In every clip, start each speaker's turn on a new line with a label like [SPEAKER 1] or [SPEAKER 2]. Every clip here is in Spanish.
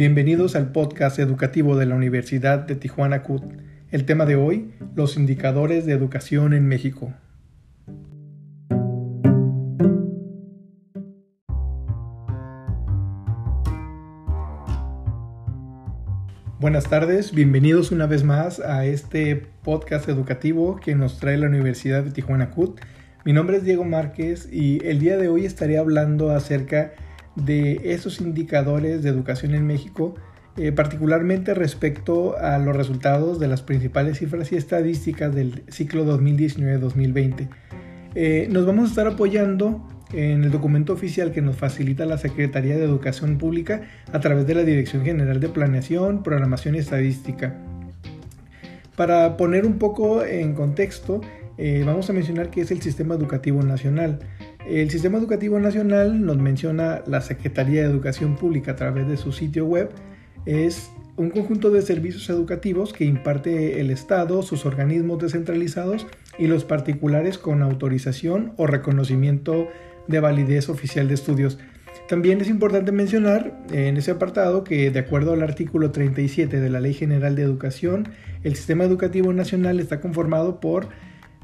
[SPEAKER 1] Bienvenidos al podcast educativo de la Universidad de Tijuana CUT. El tema de hoy, los indicadores de educación en México. Buenas tardes, bienvenidos una vez más a este podcast educativo que nos trae la Universidad de Tijuana CUT. Mi nombre es Diego Márquez y el día de hoy estaré hablando acerca de esos indicadores de educación en México, eh, particularmente respecto a los resultados de las principales cifras y estadísticas del ciclo 2019-2020. Eh, nos vamos a estar apoyando en el documento oficial que nos facilita la Secretaría de Educación Pública a través de la Dirección General de Planeación, Programación y Estadística. Para poner un poco en contexto, eh, vamos a mencionar que es el Sistema Educativo Nacional. El Sistema Educativo Nacional nos menciona la Secretaría de Educación Pública a través de su sitio web. Es un conjunto de servicios educativos que imparte el Estado, sus organismos descentralizados y los particulares con autorización o reconocimiento de validez oficial de estudios. También es importante mencionar en ese apartado que de acuerdo al artículo 37 de la Ley General de Educación, el sistema educativo nacional está conformado por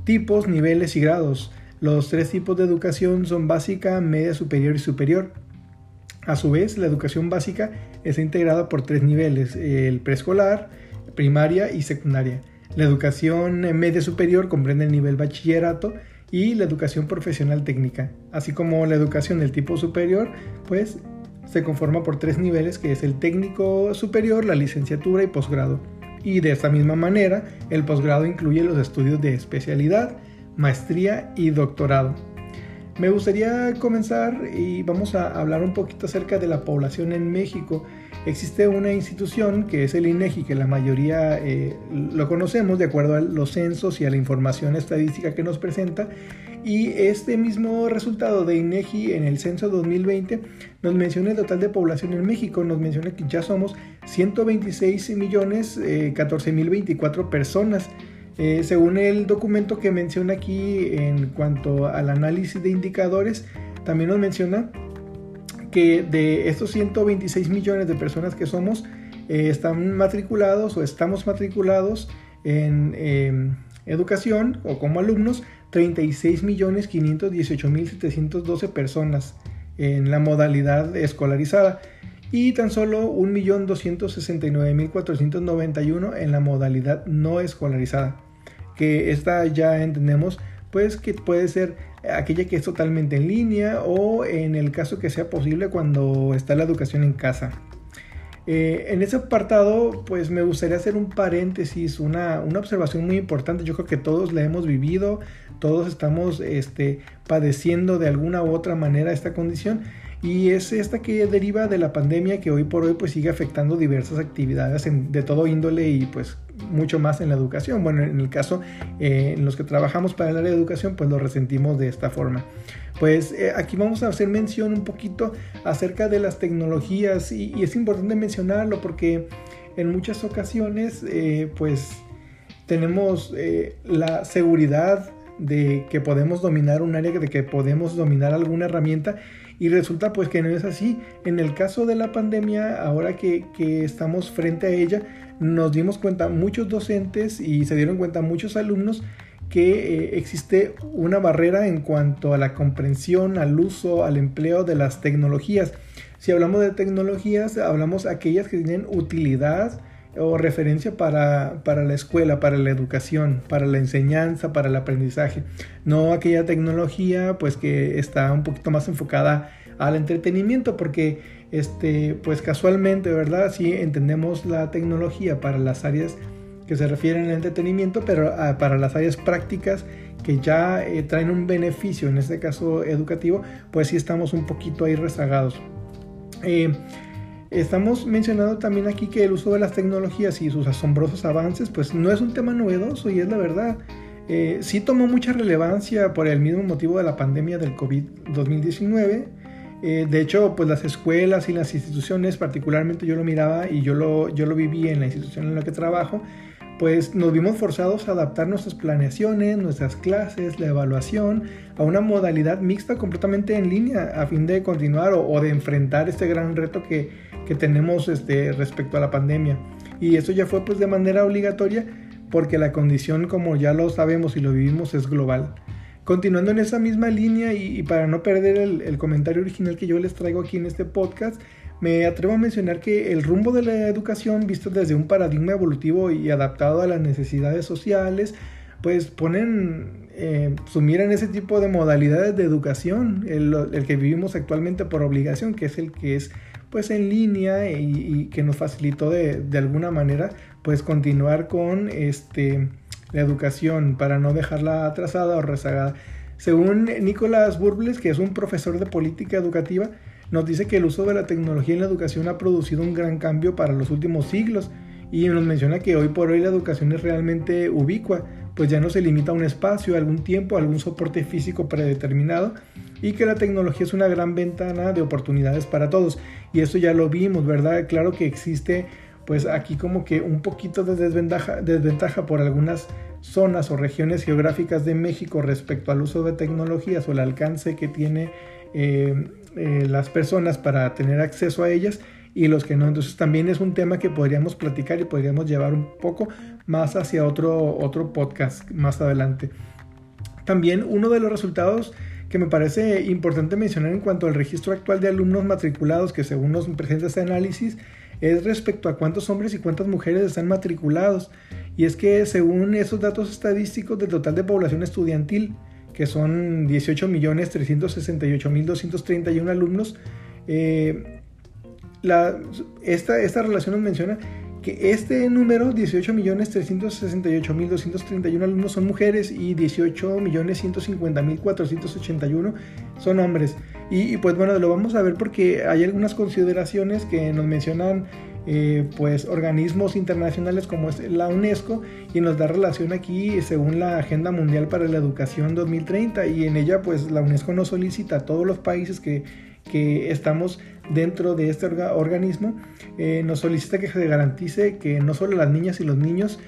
[SPEAKER 1] tipos, niveles y grados. Los tres tipos de educación son básica, media superior y superior. A su vez, la educación básica está integrada por tres niveles, el preescolar, primaria y secundaria. La educación media superior comprende el nivel bachillerato y la educación profesional técnica, así como la educación del tipo superior, pues se conforma por tres niveles que es el técnico superior, la licenciatura y posgrado. Y de esta misma manera, el posgrado incluye los estudios de especialidad, maestría y doctorado. Me gustaría comenzar y vamos a hablar un poquito acerca de la población en México. Existe una institución que es el INEGI, que la mayoría eh, lo conocemos de acuerdo a los censos y a la información estadística que nos presenta. Y este mismo resultado de INEGI en el censo 2020 nos menciona el total de población en México, nos menciona que ya somos 126 millones eh, 14 mil 24 personas. Eh, según el documento que menciona aquí en cuanto al análisis de indicadores, también nos menciona que de estos 126 millones de personas que somos, eh, están matriculados o estamos matriculados en em, educación o como alumnos 36 millones 518 mil 712 personas en la modalidad escolarizada y tan solo 1.269.491 en la modalidad no escolarizada que esta ya entendemos pues que puede ser aquella que es totalmente en línea o en el caso que sea posible cuando está la educación en casa. Eh, en ese apartado, pues me gustaría hacer un paréntesis, una, una, observación muy importante. Yo creo que todos la hemos vivido, todos estamos este, padeciendo de alguna u otra manera esta condición y es esta que deriva de la pandemia que hoy por hoy pues sigue afectando diversas actividades de todo índole y pues mucho más en la educación. Bueno, en el caso eh, en los que trabajamos para el área de educación pues lo resentimos de esta forma. Pues eh, aquí vamos a hacer mención un poquito acerca de las tecnologías y, es importante mencionarlo porque en muchas ocasiones eh, pues tenemos la seguridad de que podemos dominar un área, de que podemos dominar alguna herramienta y resulta pues que no es así. En el caso de la pandemia, ahora que, estamos frente a ella, nos dimos cuenta muchos docentes y se dieron cuenta muchos alumnos que eh, existe una barrera en cuanto a la comprensión, al uso, al empleo de las tecnologías. Si hablamos de tecnologías, hablamos aquellas que tienen utilidad o referencia para, para, la escuela, para la educación, para la enseñanza, para el aprendizaje. No aquella tecnología pues que está un poquito más enfocada al entretenimiento porque este pues casualmente, ¿verdad? Sí entendemos la tecnología para las áreas que se refieren al entretenimiento, pero ah, para las áreas prácticas que ya eh, traen un beneficio, en este caso educativo, pues sí estamos un poquito ahí rezagados. Eh, Estamos mencionando también aquí que el uso de las tecnologías y sus asombrosos avances, pues no es un tema novedoso y es la verdad. Eh, sí tomó mucha relevancia por el mismo motivo de la pandemia del COVID-2019. Eh, de hecho, pues las escuelas y las instituciones, particularmente yo lo miraba y yo lo, yo lo viví en la institución en la que trabajo, pues nos vimos forzados a adaptar nuestras planeaciones, nuestras clases, la evaluación a una modalidad mixta completamente en línea a fin de continuar o, de enfrentar este gran reto que, que tenemos este, respecto a la pandemia. Y eso ya fue pues de manera obligatoria porque la condición como ya lo sabemos y lo vivimos es global. Continuando en esa misma línea y, para no perder el, el comentario original que yo les traigo aquí en este podcast, me atrevo a mencionar que el rumbo de la educación, visto desde un paradigma evolutivo y adaptado a las necesidades sociales, pues ponen eh, su mira en ese tipo de modalidades de educación, el, que vivimos actualmente por obligación, que es el que es pues en línea y, que nos facilitó de, de, alguna manera pues continuar con este, la educación para no dejarla atrasada o rezagada. Según Nicolás Burbles, que es un profesor de política educativa, nos dice que el uso de la tecnología en la educación ha producido un gran cambio para los últimos siglos y nos menciona que hoy por hoy la educación es realmente ubicua, pues ya no se limita a un espacio, a algún tiempo, a algún soporte físico predeterminado y que la tecnología es una gran ventana de oportunidades para todos. Y eso ya lo vimos, ¿verdad? Claro que existe pues aquí como que un poquito de desventaja, desventaja por algunas zonas o regiones geográficas de México respecto al uso de tecnologías o el alcance que tiene eh, eh, las personas para tener acceso a ellas y los que no. Entonces también es un tema que podríamos platicar y podríamos llevar un poco más hacia otro, otro podcast más adelante. También uno de los resultados que me parece importante mencionar en cuanto al registro actual de alumnos matriculados que según nos presenta este análisis es respecto a cuántos hombres y cuántas mujeres están matriculados. Y es que según esos datos estadísticos del total de población estudiantil, que son 18.368.231 alumnos. Eh, esta, esta relación nos menciona que este número, 18.368.231 alumnos son mujeres y 18.150.481 son hombres. Y, pues bueno, lo vamos a ver porque hay algunas consideraciones que nos mencionan eh, pues organismos internacionales como es la UNESCO y nos da relación aquí según la Agenda Mundial para la Educación 2030 y en ella pues la UNESCO nos solicita a todos los países que, que estamos dentro de este organismo, eh, nos solicita que se garantice que no solo las niñas y los niños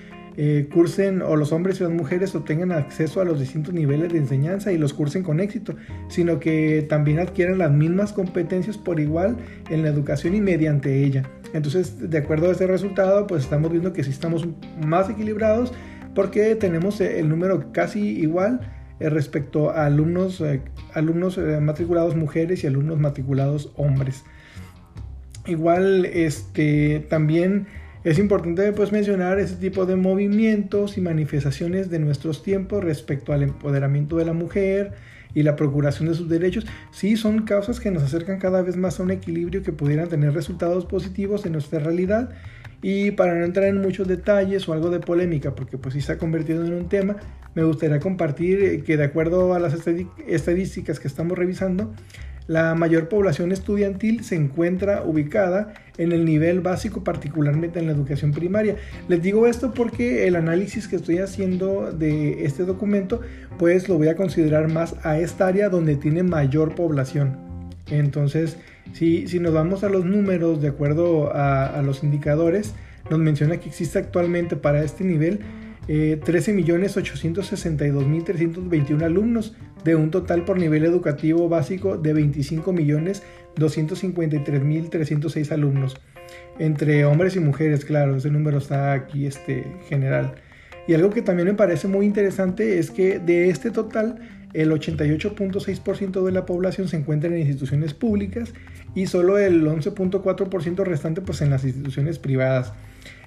[SPEAKER 1] eh, cursen o los hombres y las mujeres obtengan acceso a los distintos niveles de enseñanza y los cursen con éxito, sino que también adquieran las mismas competencias por igual en la educación y mediante ella. Entonces, de acuerdo a este resultado, pues estamos viendo que sí estamos más equilibrados porque tenemos el número casi igual eh, respecto a alumnos, eh, alumnos matriculados mujeres y alumnos matriculados hombres. Igual, este, también es importante pues, mencionar ese tipo de movimientos y manifestaciones de nuestros tiempos respecto al empoderamiento de la mujer y la procuración de sus derechos. Sí, son causas que nos acercan cada vez más a un equilibrio que pudieran tener resultados positivos en nuestra realidad. Y para no entrar en muchos detalles o algo de polémica, porque pues sí se ha convertido en un tema, me gustaría compartir que de acuerdo a las estadísticas que estamos revisando, la mayor población estudiantil se encuentra ubicada en el nivel básico, particularmente en la educación primaria. Les digo esto porque el análisis que estoy haciendo de este documento, pues lo voy a considerar más a esta área donde tiene mayor población. Entonces, si, si nos vamos a los números de acuerdo a, los indicadores, nos menciona que existe actualmente para este nivel eh, 13.862.321 alumnos, de un total por nivel educativo básico de 25.253.306 alumnos, entre hombres y mujeres, claro, ese número está aquí este, general. Y algo que también me parece muy interesante es que de este total, el 88.6% de la población se encuentra en instituciones públicas y solo el 11.4% restante pues en las instituciones privadas.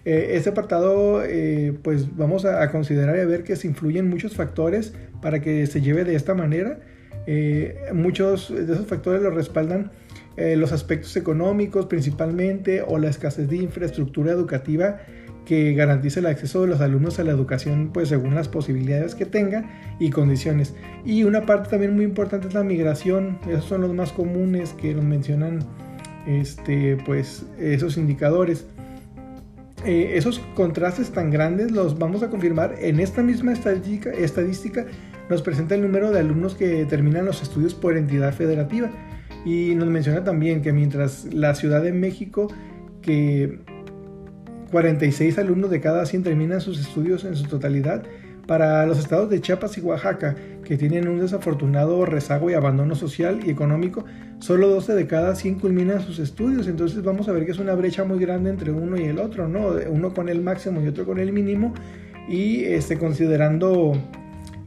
[SPEAKER 1] Eh, este apartado, eh, pues vamos a, considerar y a ver que se influyen muchos factores para que se lleve de esta manera. Eh, muchos de esos factores los respaldan los aspectos económicos principalmente o la escasez de infraestructura educativa que garantice el acceso de los alumnos a la educación pues según las posibilidades que tengan y condiciones. Y una parte también muy importante es la migración, esos son los más comunes que nos mencionan este, pues, esos indicadores. Eh, esos contrastes tan grandes los vamos a confirmar en esta misma estadística, estadística nos presenta el número de alumnos que terminan los estudios por entidad federativa y nos menciona también que mientras la Ciudad de México que 46 alumnos de cada 100 terminan sus estudios en su totalidad. Para los estados de Chiapas y Oaxaca, que tienen un desafortunado rezago y abandono social y económico, solo 12 de cada 100 culminan sus estudios. Entonces vamos a ver que es una brecha muy grande entre uno y el otro, ¿no? Uno con el máximo y otro con el mínimo. Y este, considerando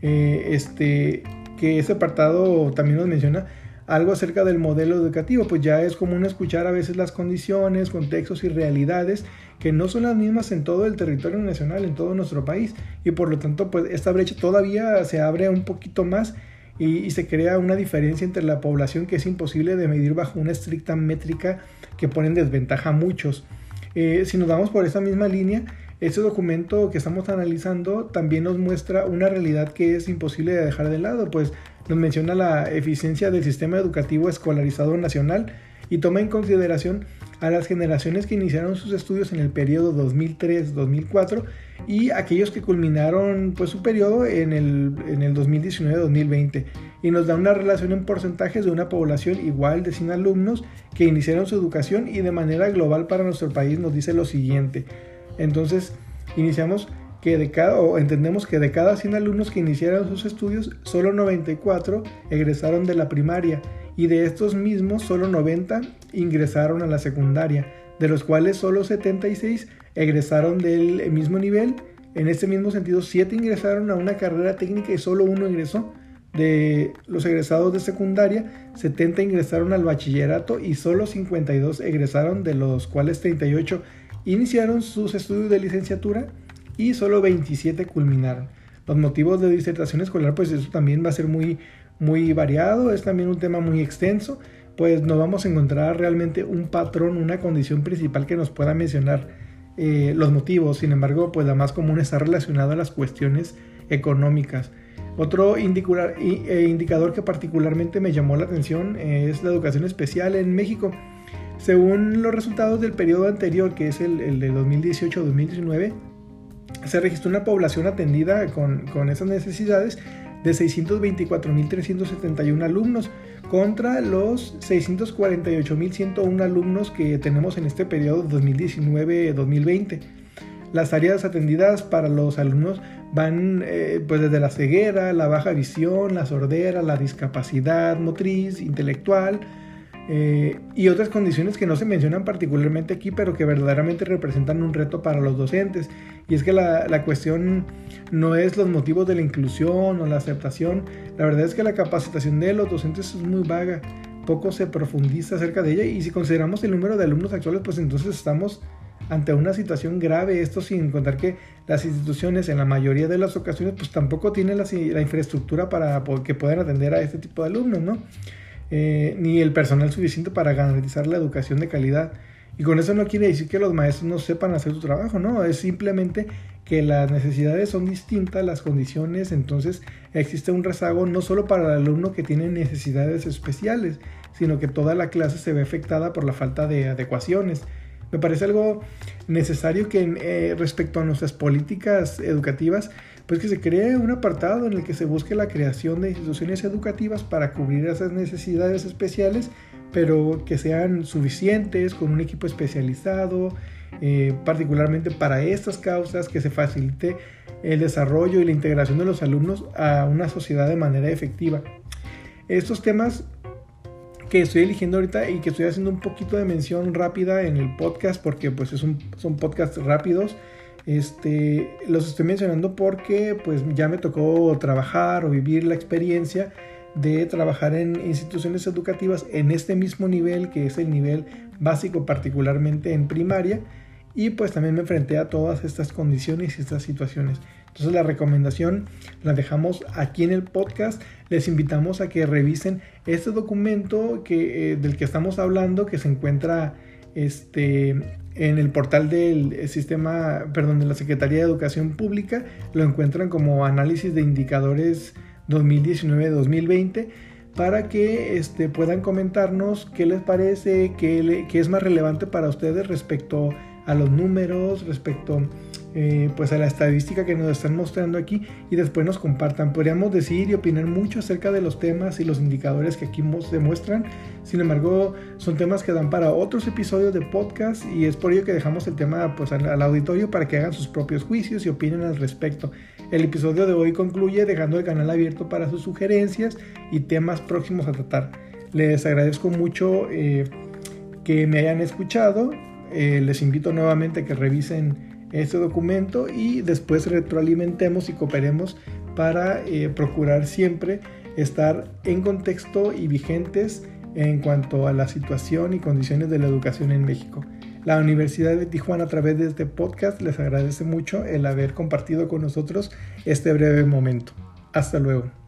[SPEAKER 1] eh, este, que ese apartado también nos menciona algo acerca del modelo educativo, pues ya es común escuchar a veces las condiciones, contextos y realidades que no son las mismas en todo el territorio nacional, en todo nuestro país, y por lo tanto, pues esta brecha todavía se abre un poquito más y, se crea una diferencia entre la población que es imposible de medir bajo una estricta métrica que pone en desventaja a muchos. Eh, si nos vamos por esa misma línea, este documento que estamos analizando también nos muestra una realidad que es imposible de dejar de lado, pues nos menciona la eficiencia del sistema educativo escolarizado nacional y toma en consideración a las generaciones que iniciaron sus estudios en el periodo 2003-2004 y aquellos que culminaron pues, su periodo en el, en el 2019-2020 y nos da una relación en porcentajes de una población igual de 100 alumnos que iniciaron su educación y de manera global para nuestro país nos dice lo siguiente. Entonces, iniciamos que de cada, o entendemos que de cada 100 alumnos que iniciaron sus estudios, solo 94 egresaron de la primaria y de estos mismos solo 90 ingresaron a la secundaria, de los cuales solo 76 egresaron del mismo nivel. En este mismo sentido, 7 ingresaron a una carrera técnica y solo uno ingresó. De los egresados de secundaria, 70 ingresaron al bachillerato y solo 52 egresaron, de los cuales 38 iniciaron sus estudios de licenciatura y solo 27 culminaron. Los motivos de disertación escolar, pues eso también va a ser muy, muy variado, es también un tema muy extenso, pues no vamos a encontrar realmente un patrón, una condición principal que nos pueda mencionar eh, los motivos, sin embargo, pues la más común está relacionada a las cuestiones económicas. Otro indicador, eh, indicador que particularmente me llamó la atención es la educación especial en México. Según los resultados del periodo anterior, que es el, el de 2018-2019, se registró una población atendida con, con esas necesidades de 624.371 alumnos contra los 648.101 alumnos que tenemos en este periodo 2019-2020. Las áreas atendidas para los alumnos van eh, pues desde la ceguera, la baja visión, la sordera, la discapacidad motriz, intelectual, eh, y otras condiciones que no se mencionan particularmente aquí, pero que verdaderamente representan un reto para los docentes. Y es que la, la, cuestión no es los motivos de la inclusión o la aceptación, la verdad es que la capacitación de los docentes es muy vaga, poco se profundiza acerca de ella y si consideramos el número de alumnos actuales, pues entonces estamos ante una situación grave, esto sin contar que las instituciones en la mayoría de las ocasiones pues tampoco tienen la, la infraestructura para que puedan atender a este tipo de alumnos, ¿no? Eh, ni el personal suficiente para garantizar la educación de calidad. Y con eso no quiere decir que los maestros no sepan hacer su trabajo, no, es simplemente que las necesidades son distintas, las condiciones, entonces existe un rezago no solo para el alumno que tiene necesidades especiales, sino que toda la clase se ve afectada por la falta de adecuaciones. Me parece algo necesario que eh, respecto a nuestras políticas educativas pues que se cree un apartado en el que se busque la creación de instituciones educativas para cubrir esas necesidades especiales, pero que sean suficientes, con un equipo especializado, eh, particularmente para estas causas, que se facilite el desarrollo y la integración de los alumnos a una sociedad de manera efectiva. Estos temas que estoy eligiendo ahorita y que estoy haciendo un poquito de mención rápida en el podcast porque pues es son podcasts rápidos este, los estoy mencionando porque pues ya me tocó trabajar o vivir la experiencia de trabajar en instituciones educativas en este mismo nivel que es el nivel básico particularmente en primaria y pues también me enfrenté a todas estas condiciones y estas situaciones. Entonces la recomendación la dejamos aquí en el podcast. Les invitamos a que revisen este documento que, eh, del que estamos hablando que se encuentra este, en el portal del sistema, perdón, de la Secretaría de Educación Pública, lo encuentran como análisis de indicadores 2019-2020 para que este, puedan comentarnos qué les parece, qué, qué, es más relevante para ustedes respecto a los números, respecto eh, pues a la estadística que nos están mostrando aquí y después nos compartan. Podríamos decir y opinar mucho acerca de los temas y los indicadores que aquí nos demuestran. Sin embargo, son temas que dan para otros episodios de podcast y es por ello que dejamos el tema pues, al, al auditorio para que hagan sus propios juicios y opinen al respecto. El episodio de hoy concluye dejando el canal abierto para sus sugerencias y temas próximos a tratar. Les agradezco mucho eh, que me hayan escuchado. Eh, les invito nuevamente a que revisen este documento y después retroalimentemos y cooperemos para eh, procurar siempre estar en contexto y vigentes en cuanto a la situación y condiciones de la educación en México. La Universidad de Tijuana a través de este podcast les agradece mucho el haber compartido con nosotros este breve momento. Hasta luego.